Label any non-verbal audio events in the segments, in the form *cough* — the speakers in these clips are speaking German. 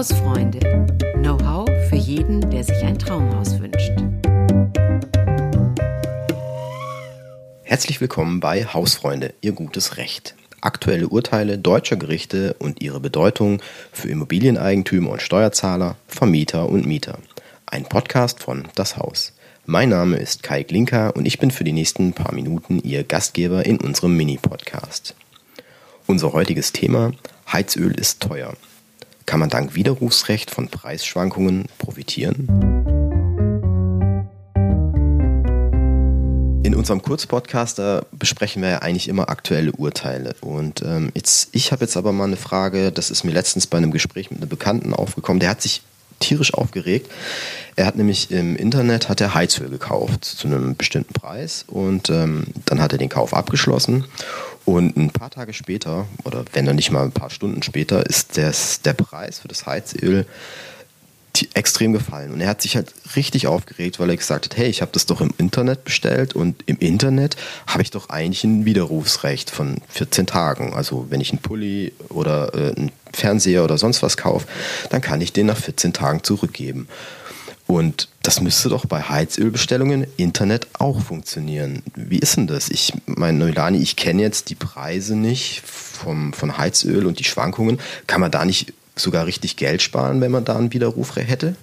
Hausfreunde. Know-how für jeden, der sich ein Traumhaus wünscht. Herzlich willkommen bei Hausfreunde, Ihr gutes Recht. Aktuelle Urteile deutscher Gerichte und ihre Bedeutung für Immobilieneigentümer und Steuerzahler, Vermieter und Mieter. Ein Podcast von Das Haus. Mein Name ist Kai Glinker und ich bin für die nächsten paar Minuten Ihr Gastgeber in unserem Mini-Podcast. Unser heutiges Thema: Heizöl ist teuer. Kann man dank Widerrufsrecht von Preisschwankungen profitieren? In unserem Kurzpodcast besprechen wir ja eigentlich immer aktuelle Urteile. Und ähm, jetzt, ich habe jetzt aber mal eine Frage, das ist mir letztens bei einem Gespräch mit einem Bekannten aufgekommen, der hat sich tierisch aufgeregt. Er hat nämlich im Internet hat er Heizöl gekauft zu einem bestimmten Preis und ähm, dann hat er den Kauf abgeschlossen und ein paar Tage später oder wenn er nicht mal ein paar Stunden später ist das, der Preis für das Heizöl extrem gefallen. Und er hat sich halt richtig aufgeregt, weil er gesagt hat, hey, ich habe das doch im Internet bestellt und im Internet habe ich doch eigentlich ein Widerrufsrecht von 14 Tagen. Also wenn ich einen Pulli oder äh, einen Fernseher oder sonst was kaufe, dann kann ich den nach 14 Tagen zurückgeben. Und das müsste doch bei Heizölbestellungen Internet auch funktionieren. Wie ist denn das? Ich meine, Neulani, ich kenne jetzt die Preise nicht vom, von Heizöl und die Schwankungen. Kann man da nicht sogar richtig Geld sparen, wenn man da einen Widerruf hätte?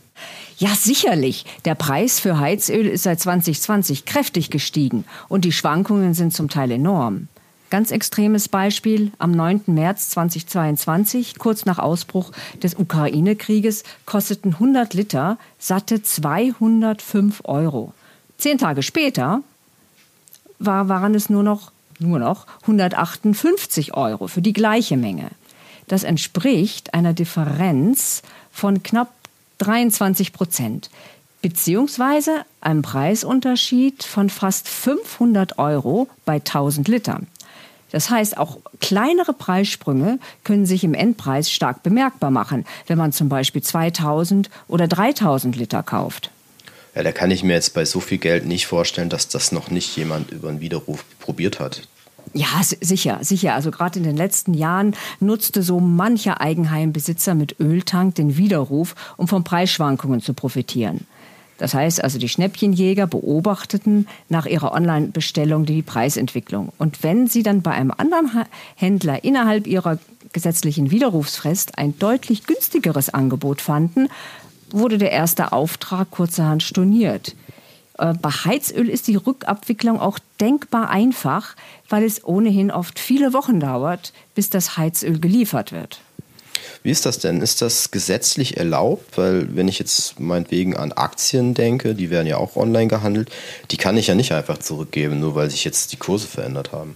Ja, sicherlich. Der Preis für Heizöl ist seit 2020 kräftig gestiegen und die Schwankungen sind zum Teil enorm. Ganz extremes Beispiel. Am 9. März 2022, kurz nach Ausbruch des Ukraine-Krieges, kosteten 100 Liter satte 205 Euro. Zehn Tage später war, waren es nur noch, nur noch 158 Euro für die gleiche Menge. Das entspricht einer Differenz von knapp 23 Prozent beziehungsweise einem Preisunterschied von fast 500 Euro bei 1000 Litern. Das heißt, auch kleinere Preissprünge können sich im Endpreis stark bemerkbar machen, wenn man zum Beispiel 2000 oder 3000 Liter kauft. Ja, da kann ich mir jetzt bei so viel Geld nicht vorstellen, dass das noch nicht jemand über einen Widerruf probiert hat. Ja, sicher, sicher. Also gerade in den letzten Jahren nutzte so mancher Eigenheimbesitzer mit Öltank den Widerruf, um von Preisschwankungen zu profitieren. Das heißt also, die Schnäppchenjäger beobachteten nach ihrer Online-Bestellung die Preisentwicklung. Und wenn sie dann bei einem anderen Händler innerhalb ihrer gesetzlichen Widerrufsfrist ein deutlich günstigeres Angebot fanden, wurde der erste Auftrag kurzerhand storniert. Äh, bei Heizöl ist die Rückabwicklung auch denkbar einfach, weil es ohnehin oft viele Wochen dauert, bis das Heizöl geliefert wird. Wie ist das denn? Ist das gesetzlich erlaubt? Weil wenn ich jetzt meinetwegen an Aktien denke, die werden ja auch online gehandelt, die kann ich ja nicht einfach zurückgeben, nur weil sich jetzt die Kurse verändert haben.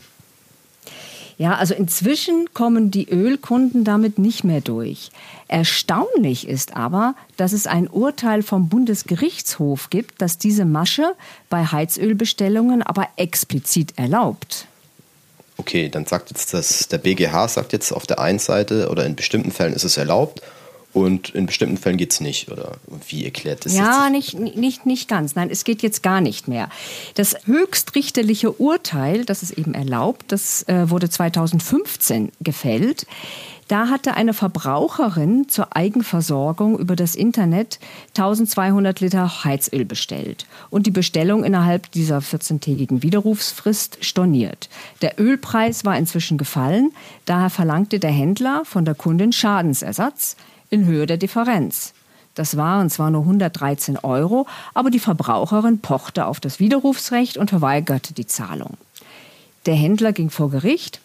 Ja, also inzwischen kommen die Ölkunden damit nicht mehr durch. Erstaunlich ist aber, dass es ein Urteil vom Bundesgerichtshof gibt, das diese Masche bei Heizölbestellungen aber explizit erlaubt. Okay, dann sagt jetzt das, der BGH sagt jetzt auf der einen Seite oder in bestimmten Fällen ist es erlaubt und in bestimmten Fällen geht es nicht, oder wie erklärt das? Ja, nicht, nicht, nicht ganz. Nein, es geht jetzt gar nicht mehr. Das höchstrichterliche Urteil, das es eben erlaubt, das äh, wurde 2015 gefällt. Da hatte eine Verbraucherin zur Eigenversorgung über das Internet 1200 Liter Heizöl bestellt und die Bestellung innerhalb dieser 14-tägigen Widerrufsfrist storniert. Der Ölpreis war inzwischen gefallen, daher verlangte der Händler von der Kundin Schadensersatz in Höhe der Differenz. Das waren zwar nur 113 Euro, aber die Verbraucherin pochte auf das Widerrufsrecht und verweigerte die Zahlung. Der Händler ging vor Gericht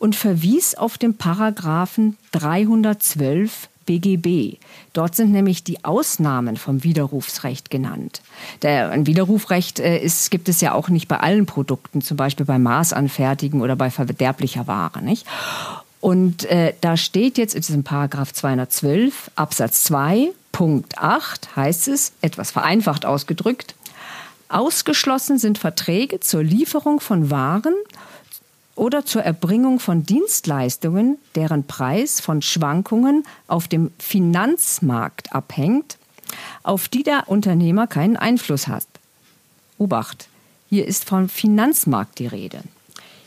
und verwies auf den Paragraphen 312 BGB. Dort sind nämlich die Ausnahmen vom Widerrufsrecht genannt. Der, ein Widerrufrecht äh, ist, gibt es ja auch nicht bei allen Produkten, zum Beispiel bei Maßanfertigen oder bei verderblicher Ware. Nicht? Und äh, da steht jetzt in diesem Paragraph 212 Absatz 2 Punkt 8 heißt es, etwas vereinfacht ausgedrückt, ausgeschlossen sind Verträge zur Lieferung von Waren oder zur Erbringung von Dienstleistungen, deren Preis von Schwankungen auf dem Finanzmarkt abhängt, auf die der Unternehmer keinen Einfluss hat. Obacht, hier ist vom Finanzmarkt die Rede.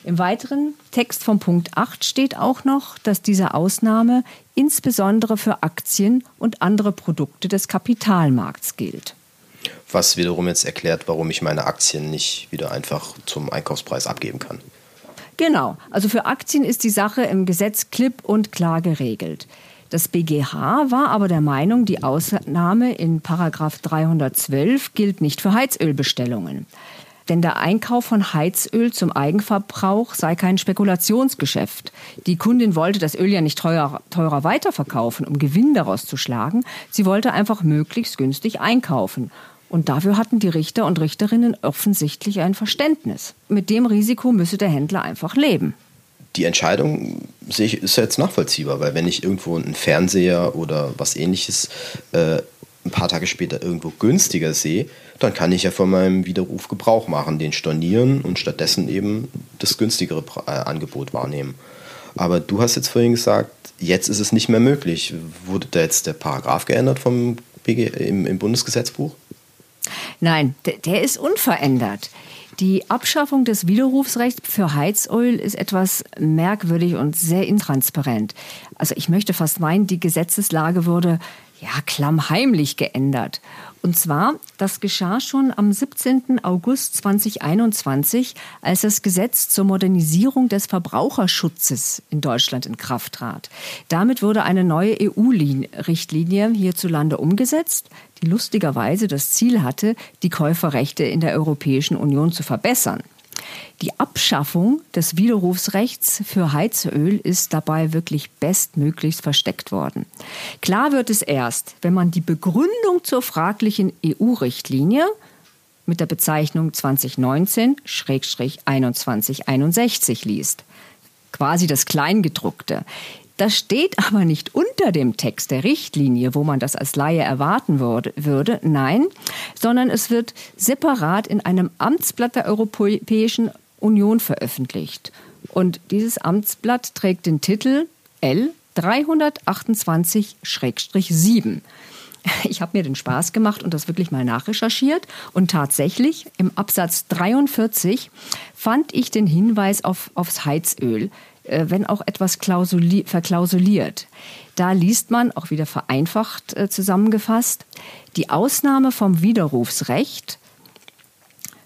Im weiteren Text vom Punkt 8 steht auch noch, dass diese Ausnahme insbesondere für Aktien und andere Produkte des Kapitalmarkts gilt. Was wiederum jetzt erklärt, warum ich meine Aktien nicht wieder einfach zum Einkaufspreis abgeben kann. Genau, also für Aktien ist die Sache im Gesetz klipp und klar geregelt. Das BGH war aber der Meinung, die Ausnahme in Paragraph 312 gilt nicht für Heizölbestellungen. Denn der Einkauf von Heizöl zum Eigenverbrauch sei kein Spekulationsgeschäft. Die Kundin wollte das Öl ja nicht teurer, teurer weiterverkaufen, um Gewinn daraus zu schlagen. Sie wollte einfach möglichst günstig einkaufen. Und dafür hatten die Richter und Richterinnen offensichtlich ein Verständnis. Mit dem Risiko müsse der Händler einfach leben. Die Entscheidung sehe ich, ist jetzt nachvollziehbar, weil wenn ich irgendwo einen Fernseher oder was ähnliches äh, ein paar Tage später irgendwo günstiger sehe, dann kann ich ja von meinem Widerruf Gebrauch machen, den stornieren und stattdessen eben das günstigere äh, Angebot wahrnehmen. Aber du hast jetzt vorhin gesagt, jetzt ist es nicht mehr möglich. Wurde da jetzt der Paragraph geändert vom BG, im, im Bundesgesetzbuch? Nein, der ist unverändert. Die Abschaffung des Widerrufsrechts für Heizöl ist etwas merkwürdig und sehr intransparent. Also ich möchte fast meinen, die Gesetzeslage wurde ja klammheimlich geändert. Und zwar, das geschah schon am 17. August 2021, als das Gesetz zur Modernisierung des Verbraucherschutzes in Deutschland in Kraft trat. Damit wurde eine neue EU-Richtlinie hierzulande umgesetzt, die lustigerweise das Ziel hatte, die Käuferrechte in der Europäischen Union zu verbessern. Die Abschaffung des Widerrufsrechts für Heizöl ist dabei wirklich bestmöglichst versteckt worden. Klar wird es erst, wenn man die Begründung zur fraglichen EU-Richtlinie mit der Bezeichnung 2019-2161 liest. Quasi das Kleingedruckte. Das steht aber nicht unter dem Text der Richtlinie, wo man das als Laie erwarten würde. Nein, sondern es wird separat in einem Amtsblatt der Europäischen Union veröffentlicht. Und dieses Amtsblatt trägt den Titel L 328-7. *laughs* Ich habe mir den Spaß gemacht und das wirklich mal nachrecherchiert. Und tatsächlich im Absatz 43 fand ich den Hinweis auf, aufs Heizöl. Äh, wenn auch etwas verklausuliert. Da liest man, auch wieder vereinfacht äh, zusammengefasst, die Ausnahme vom Widerrufsrecht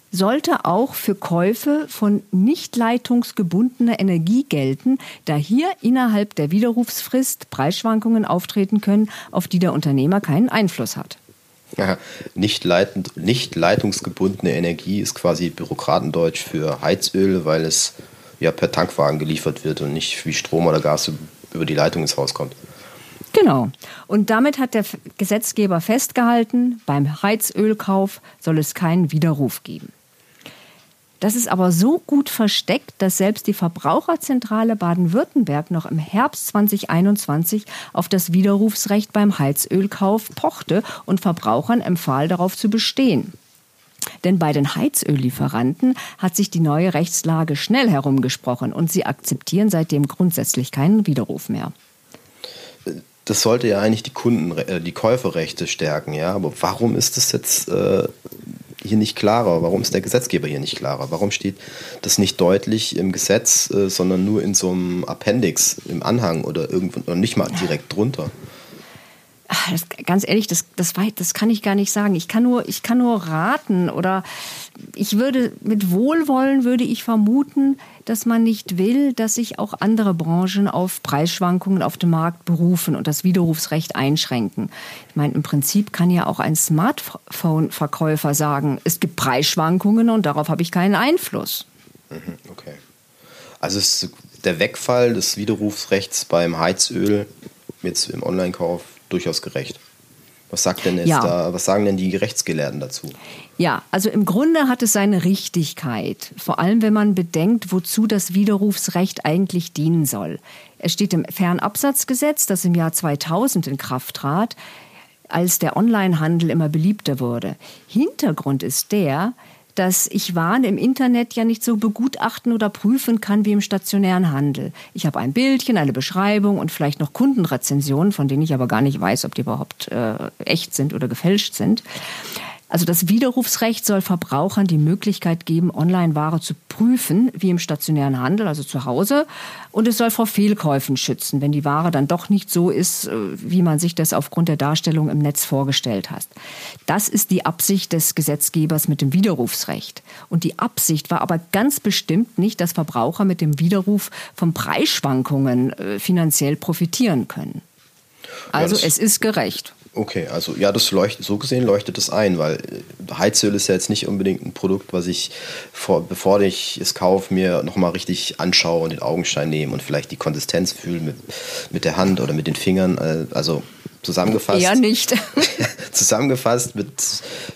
sollte auch für Käufe von nicht leitungsgebundener Energie gelten, da hier innerhalb der Widerrufsfrist Preisschwankungen auftreten können, auf die der Unternehmer keinen Einfluss hat. Ja, nicht, leitend, nicht leitungsgebundene Energie ist quasi Bürokratendeutsch für Heizöl, weil es ja per Tankwagen geliefert wird und nicht wie Strom oder Gas über die Leitung ins Haus kommt. Genau. Und damit hat der Gesetzgeber festgehalten, beim Heizölkauf soll es keinen Widerruf geben. Das ist aber so gut versteckt, dass selbst die Verbraucherzentrale Baden-Württemberg noch im Herbst 2021 auf das Widerrufsrecht beim Heizölkauf pochte und Verbrauchern empfahl, darauf zu bestehen. Denn bei den Heizöllieferanten hat sich die neue Rechtslage schnell herumgesprochen und sie akzeptieren seitdem grundsätzlich keinen Widerruf mehr. Das sollte ja eigentlich die Kunden, äh, die Käuferrechte stärken, ja. Aber warum ist das jetzt äh, hier nicht klarer? Warum ist der Gesetzgeber hier nicht klarer? Warum steht das nicht deutlich im Gesetz, äh, sondern nur in so einem Appendix im Anhang oder irgendwo nicht mal direkt drunter? Das, ganz ehrlich, das, das, das kann ich gar nicht sagen. Ich kann nur, ich kann nur raten oder ich würde mit Wohlwollen würde ich vermuten, dass man nicht will, dass sich auch andere Branchen auf Preisschwankungen auf dem Markt berufen und das Widerrufsrecht einschränken. Ich meine, im Prinzip kann ja auch ein Smartphone-Verkäufer sagen, es gibt Preisschwankungen und darauf habe ich keinen Einfluss. Mhm, okay. Also ist der Wegfall des Widerrufsrechts beim Heizöl jetzt im Online-Kauf durchaus gerecht. Was sagt denn jetzt ja. da, was sagen denn die Rechtsgelehrten dazu? Ja, also im Grunde hat es seine Richtigkeit, vor allem wenn man bedenkt, wozu das Widerrufsrecht eigentlich dienen soll. Es steht im Fernabsatzgesetz, das im Jahr 2000 in Kraft trat, als der Onlinehandel immer beliebter wurde. Hintergrund ist der, dass ich Waren im Internet ja nicht so begutachten oder prüfen kann wie im stationären Handel. Ich habe ein Bildchen, eine Beschreibung und vielleicht noch Kundenrezensionen, von denen ich aber gar nicht weiß, ob die überhaupt äh, echt sind oder gefälscht sind. Also das Widerrufsrecht soll Verbrauchern die Möglichkeit geben, Online-Ware zu prüfen, wie im stationären Handel, also zu Hause. Und es soll vor Fehlkäufen schützen, wenn die Ware dann doch nicht so ist, äh, wie man sich das aufgrund der Darstellung im Netz vorgestellt hat. Das ist die Absicht des Gesetzgebers mit dem Widerrufsrecht. Und die Absicht war aber ganz bestimmt nicht, dass Verbraucher mit dem Widerruf von Preisschwankungen äh, finanziell profitieren können. Also es ist gerecht. Okay, also ja, das leuchtet, so gesehen leuchtet es ein, weil äh, Heizöl ist ja jetzt nicht unbedingt ein Produkt, was ich, vor, bevor ich es kaufe, mir nochmal richtig anschaue und den Augenschein nehme und vielleicht die Konsistenz fühle mit, mit der Hand oder mit den Fingern. Äh, also zusammengefasst. Eher nicht. *laughs* *laughs* zusammengefasst mit,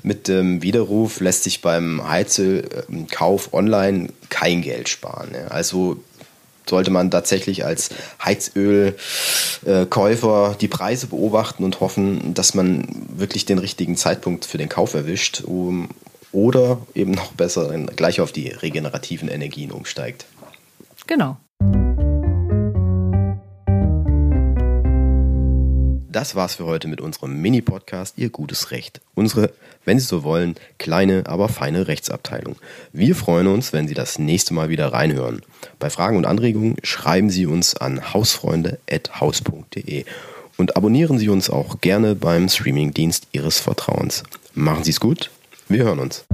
mit dem Widerruf lässt sich beim Heizölkauf online kein Geld sparen. Also sollte man tatsächlich als Heizölkäufer die Preise beobachten und hoffen, dass man wirklich den richtigen Zeitpunkt für den Kauf erwischt um, oder eben noch besser gleich auf die regenerativen Energien umsteigt. Genau. Das war's für heute mit unserem Mini-Podcast Ihr gutes Recht. Unsere, wenn Sie so wollen, kleine, aber feine Rechtsabteilung. Wir freuen uns, wenn Sie das nächste Mal wieder reinhören. Bei Fragen und Anregungen schreiben Sie uns an hausfreunde.haus.de und abonnieren Sie uns auch gerne beim Streamingdienst Ihres Vertrauens. Machen Sie es gut, wir hören uns.